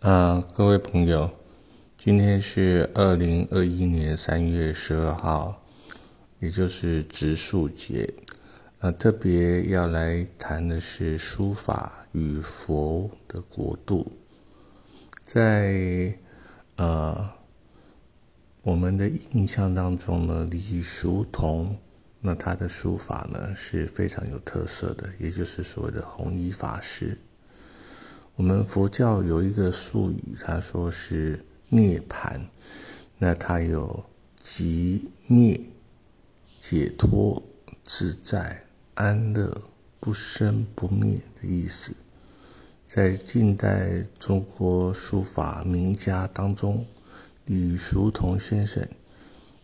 啊，各位朋友，今天是二零二一年三月十二号，也就是植树节。啊，特别要来谈的是书法与佛的国度。在呃我们的印象当中呢，李叔同，那他的书法呢是非常有特色的，也就是所谓的弘一法师。我们佛教有一个术语，他说是涅盘，那它有极灭、解脱、自在、安乐、不生不灭的意思。在近代中国书法名家当中，李叔同先生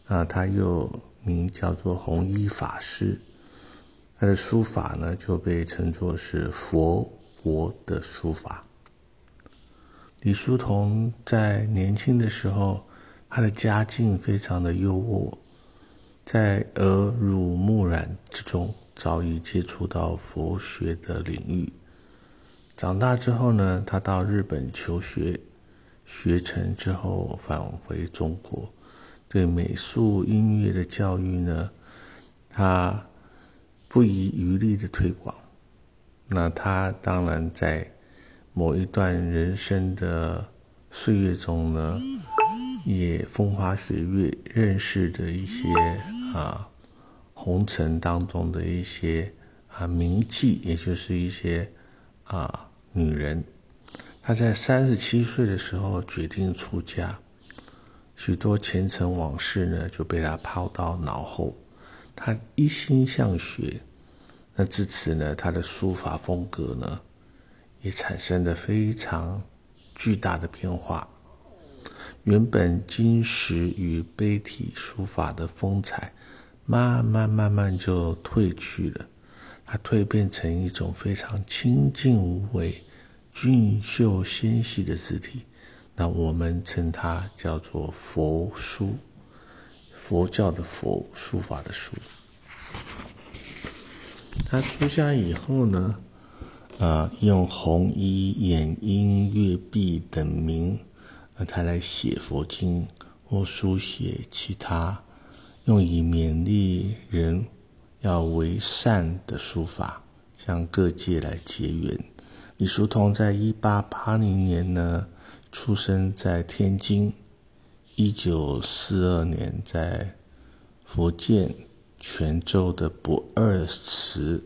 啊，他又名叫做弘一法师，他的书法呢就被称作是佛国的书法。李叔同在年轻的时候，他的家境非常的优渥，在耳濡目染之中，早已接触到佛学的领域。长大之后呢，他到日本求学，学成之后返回中国，对美术、音乐的教育呢，他不遗余力的推广。那他当然在。某一段人生的岁月中呢，也风花雪月认识的一些啊红尘当中的一些啊名妓，也就是一些啊女人。他在三十七岁的时候决定出家，许多前尘往事呢就被他抛到脑后，他一心向学。那至此呢，他的书法风格呢。也产生了非常巨大的变化。原本金石与碑体书法的风采，慢慢慢慢就褪去了，它蜕变成一种非常清净无为、俊秀纤细的字体。那我们称它叫做佛书，佛教的佛，书法的书。他出家以后呢？啊，用弘一、演音、乐壁等名，啊，他来写佛经或书写其他，用以勉励人要为善的书法，向各界来结缘。李叔同在一八八零年呢，出生在天津，一九四二年在福建泉州的不二祠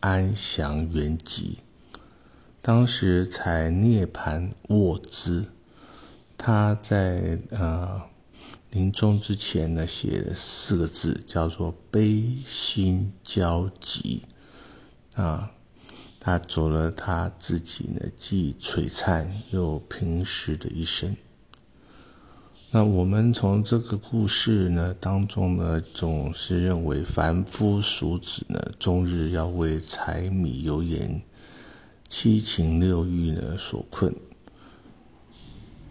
安详圆寂。当时才涅盘卧姿，他在呃临终之前呢，写了四个字，叫做悲心交集。啊，他走了他自己呢，既璀璨又平实的一生。那我们从这个故事呢当中呢，总是认为凡夫俗子呢，终日要为柴米油盐。七情六欲呢所困，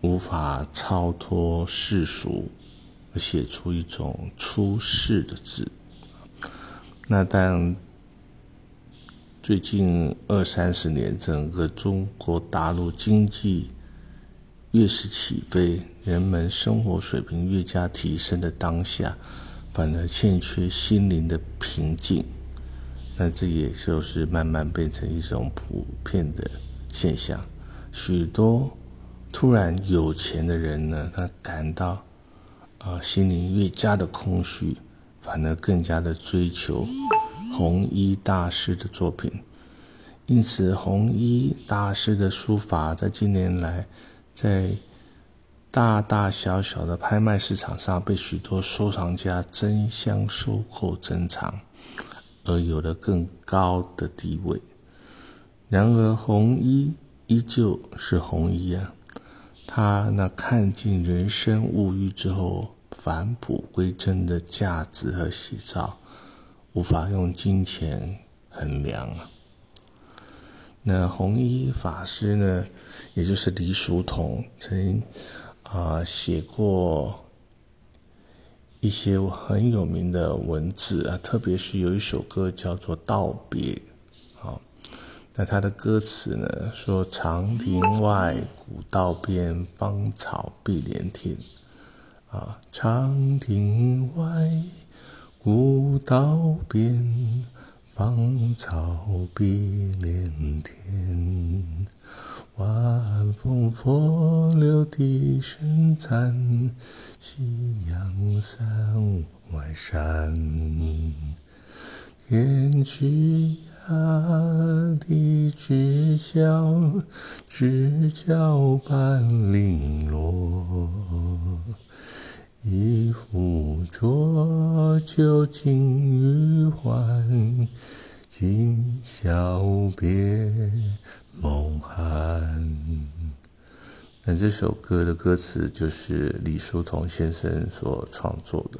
无法超脱世俗，写出一种出世的字。那但最近二三十年，整个中国大陆经济越是起飞，人们生活水平越加提升的当下，反而欠缺心灵的平静。那这也就是慢慢变成一种普遍的现象，许多突然有钱的人呢，他感到啊心灵越加的空虚，反而更加的追求弘一大师的作品。因此，弘一大师的书法在近年来在大大小小的拍卖市场上被许多收藏家争相收购珍藏。而有了更高的地位。然而，红衣依旧是红衣啊！他那看尽人生物欲之后返璞归真的价值和喜照，无法用金钱衡量啊！那红衣法师呢？也就是李叔同，曾啊写过。一些很有名的文字啊，特别是有一首歌叫做《道别》，啊，那它的歌词呢，说：“长亭外，古道边，芳草碧连天。”啊，长亭外，古道边，芳草碧连天。晚风拂柳笛声残，夕阳山外山。天之涯，地之角，知交半零落。一壶浊酒尽余欢，今宵别梦。那这首歌的歌词就是李叔同先生所创作的。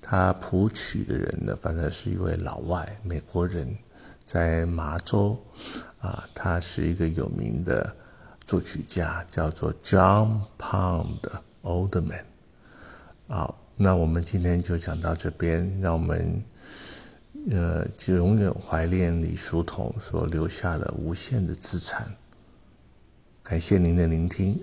他谱曲的人呢，反正是一位老外，美国人，在麻州，啊，他是一个有名的作曲家，叫做 John Pound Oldman。好，那我们今天就讲到这边，让我们呃，就永远怀念李叔同所留下的无限的资产。感谢您的聆听。